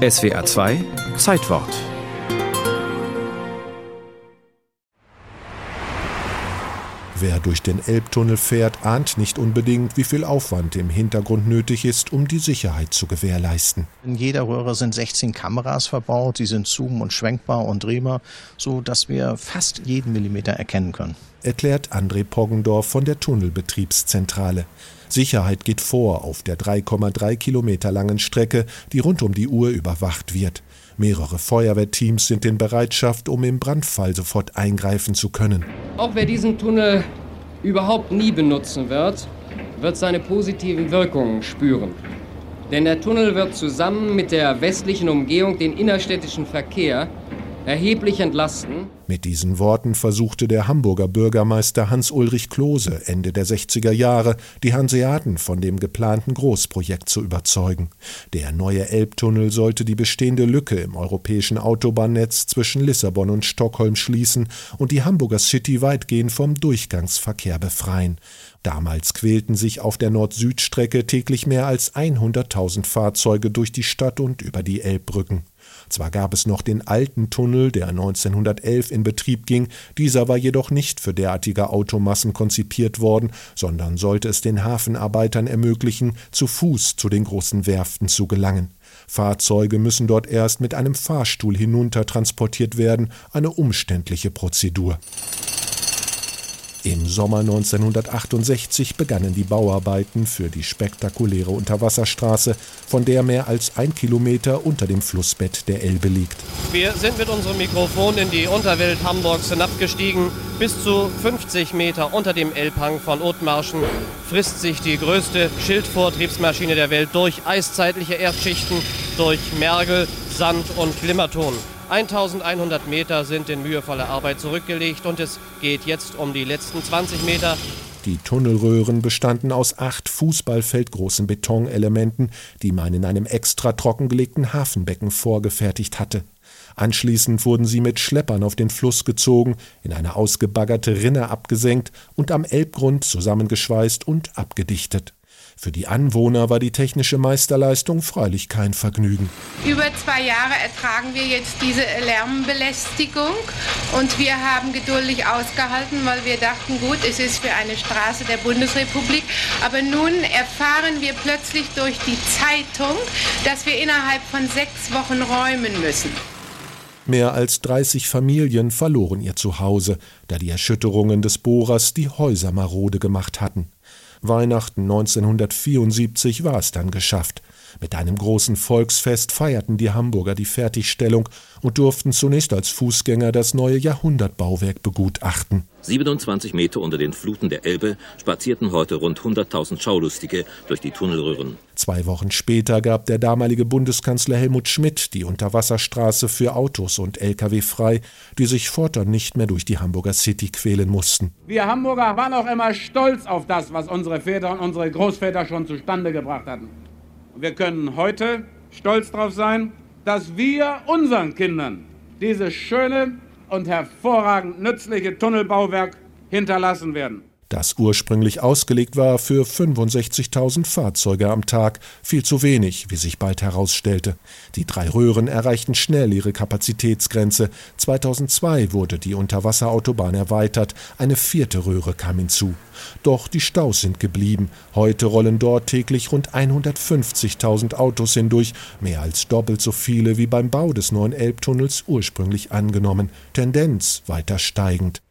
SWA 2 Zeitwort Wer durch den Elbtunnel fährt, ahnt nicht unbedingt, wie viel Aufwand im Hintergrund nötig ist, um die Sicherheit zu gewährleisten. In jeder Röhre sind 16 Kameras verbaut, die sind zoom- und schwenkbar und drehbar, so dass wir fast jeden Millimeter erkennen können. Erklärt André Poggendorf von der Tunnelbetriebszentrale. Sicherheit geht vor auf der 3,3 Kilometer langen Strecke, die rund um die Uhr überwacht wird. Mehrere Feuerwehrteams sind in Bereitschaft, um im Brandfall sofort eingreifen zu können. Auch wer diesen Tunnel überhaupt nie benutzen wird, wird seine positiven Wirkungen spüren. Denn der Tunnel wird zusammen mit der westlichen Umgehung den innerstädtischen Verkehr erheblich entlasten. Mit diesen Worten versuchte der Hamburger Bürgermeister Hans-Ulrich Klose Ende der 60er Jahre die Hanseaten von dem geplanten Großprojekt zu überzeugen. Der neue Elbtunnel sollte die bestehende Lücke im europäischen Autobahnnetz zwischen Lissabon und Stockholm schließen und die Hamburger City weitgehend vom Durchgangsverkehr befreien. Damals quälten sich auf der Nord-Süd-Strecke täglich mehr als 100.000 Fahrzeuge durch die Stadt und über die Elbbrücken. Zwar gab es noch den alten Tunnel, der 1911 in Betrieb ging, dieser war jedoch nicht für derartige Automassen konzipiert worden, sondern sollte es den Hafenarbeitern ermöglichen, zu Fuß zu den großen Werften zu gelangen. Fahrzeuge müssen dort erst mit einem Fahrstuhl hinunter transportiert werden, eine umständliche Prozedur. Im Sommer 1968 begannen die Bauarbeiten für die spektakuläre Unterwasserstraße, von der mehr als ein Kilometer unter dem Flussbett der Elbe liegt. Wir sind mit unserem Mikrofon in die Unterwelt Hamburgs hinabgestiegen. Bis zu 50 Meter unter dem Elbhang von Othmarschen frisst sich die größte Schildvortriebsmaschine der Welt durch eiszeitliche Erdschichten, durch Mergel, Sand und Glimmerton. 1100 Meter sind in mühevoller Arbeit zurückgelegt und es geht jetzt um die letzten 20 Meter. Die Tunnelröhren bestanden aus acht fußballfeldgroßen Betonelementen, die man in einem extra trockengelegten Hafenbecken vorgefertigt hatte. Anschließend wurden sie mit Schleppern auf den Fluss gezogen, in eine ausgebaggerte Rinne abgesenkt und am Elbgrund zusammengeschweißt und abgedichtet. Für die Anwohner war die technische Meisterleistung freilich kein Vergnügen. Über zwei Jahre ertragen wir jetzt diese Lärmbelästigung und wir haben geduldig ausgehalten, weil wir dachten, gut, es ist für eine Straße der Bundesrepublik. Aber nun erfahren wir plötzlich durch die Zeitung, dass wir innerhalb von sechs Wochen räumen müssen. Mehr als 30 Familien verloren ihr Zuhause, da die Erschütterungen des Bohrers die Häuser marode gemacht hatten. Weihnachten 1974 war es dann geschafft. Mit einem großen Volksfest feierten die Hamburger die Fertigstellung und durften zunächst als Fußgänger das neue Jahrhundertbauwerk begutachten. 27 Meter unter den Fluten der Elbe spazierten heute rund 100.000 Schaulustige durch die Tunnelröhren. Zwei Wochen später gab der damalige Bundeskanzler Helmut Schmidt die Unterwasserstraße für Autos und Lkw frei, die sich fortan nicht mehr durch die Hamburger City quälen mussten. Wir Hamburger waren auch immer stolz auf das, was unsere Väter und unsere Großväter schon zustande gebracht hatten. Wir können heute stolz darauf sein, dass wir unseren Kindern dieses schöne und hervorragend nützliche Tunnelbauwerk hinterlassen werden das ursprünglich ausgelegt war für 65.000 Fahrzeuge am Tag, viel zu wenig, wie sich bald herausstellte. Die drei Röhren erreichten schnell ihre Kapazitätsgrenze. 2002 wurde die Unterwasserautobahn erweitert, eine vierte Röhre kam hinzu. Doch die Staus sind geblieben. Heute rollen dort täglich rund 150.000 Autos hindurch, mehr als doppelt so viele wie beim Bau des neuen Elbtunnels ursprünglich angenommen. Tendenz weiter steigend.